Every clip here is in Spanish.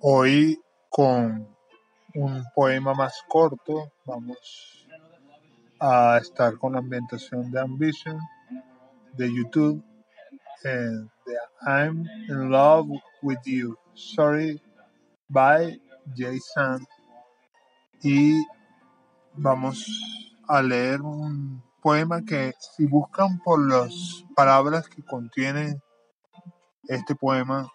Hoy con un poema más corto vamos a estar con la ambientación de Ambition de YouTube de I'm in love with you. Sorry by Jason y vamos a leer un poema que si buscan por las palabras que contienen este poema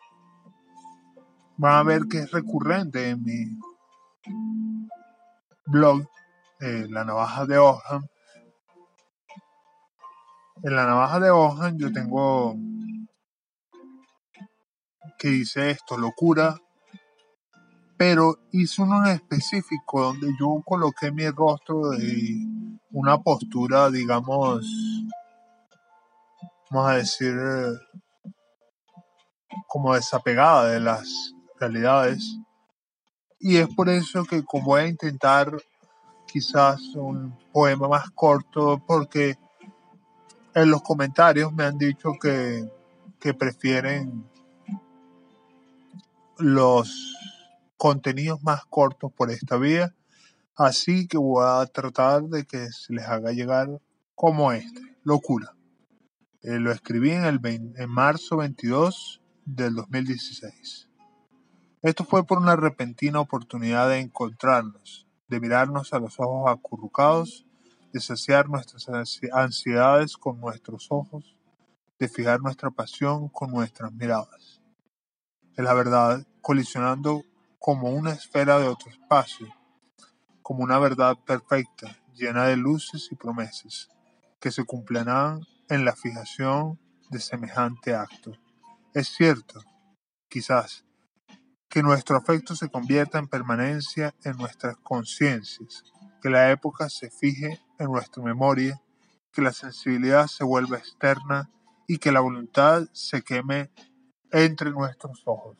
van a ver que es recurrente en mi blog eh, La Navaja de Ojan. En la Navaja de Ojan yo tengo que dice esto, locura, pero hice uno en específico donde yo coloqué mi rostro y una postura, digamos, vamos a decir, como desapegada de las realidades. Y es por eso que como voy a intentar quizás un poema más corto, porque en los comentarios me han dicho que, que prefieren los contenidos más cortos por esta vía. Así que voy a tratar de que se les haga llegar como este. Locura. Eh, lo escribí en, el en marzo 22 del 2016. Esto fue por una repentina oportunidad de encontrarnos, de mirarnos a los ojos acurrucados, de saciar nuestras ansiedades con nuestros ojos, de fijar nuestra pasión con nuestras miradas. Es la verdad, colisionando como una esfera de otro espacio, como una verdad perfecta, llena de luces y promesas, que se cumplirán en la fijación de semejante acto. Es cierto, quizás, que nuestro afecto se convierta en permanencia en nuestras conciencias, que la época se fije en nuestra memoria, que la sensibilidad se vuelva externa y que la voluntad se queme entre nuestros ojos.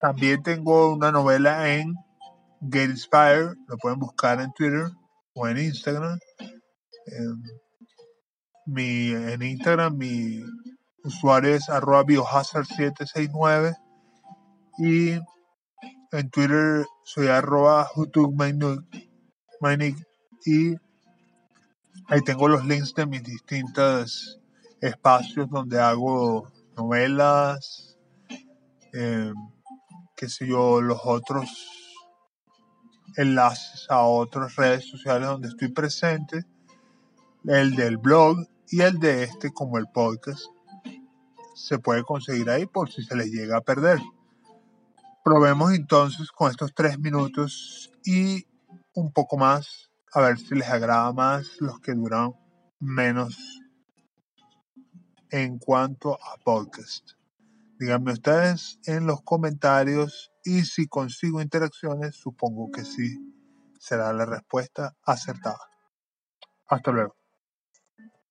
También tengo una novela en Get Inspired, lo pueden buscar en Twitter o en Instagram. En, mi, en Instagram mi usuario es arroba biohazard769 y en Twitter soy arroba y ahí tengo los links de mis distintos espacios donde hago novelas, eh, qué sé yo, los otros enlaces a otras redes sociales donde estoy presente, el del blog y el de este como el podcast. Se puede conseguir ahí por si se les llega a perder. Probemos entonces con estos tres minutos y un poco más, a ver si les agrada más los que duran menos en cuanto a podcast. Díganme ustedes en los comentarios y si consigo interacciones, supongo que sí será la respuesta acertada. Hasta luego.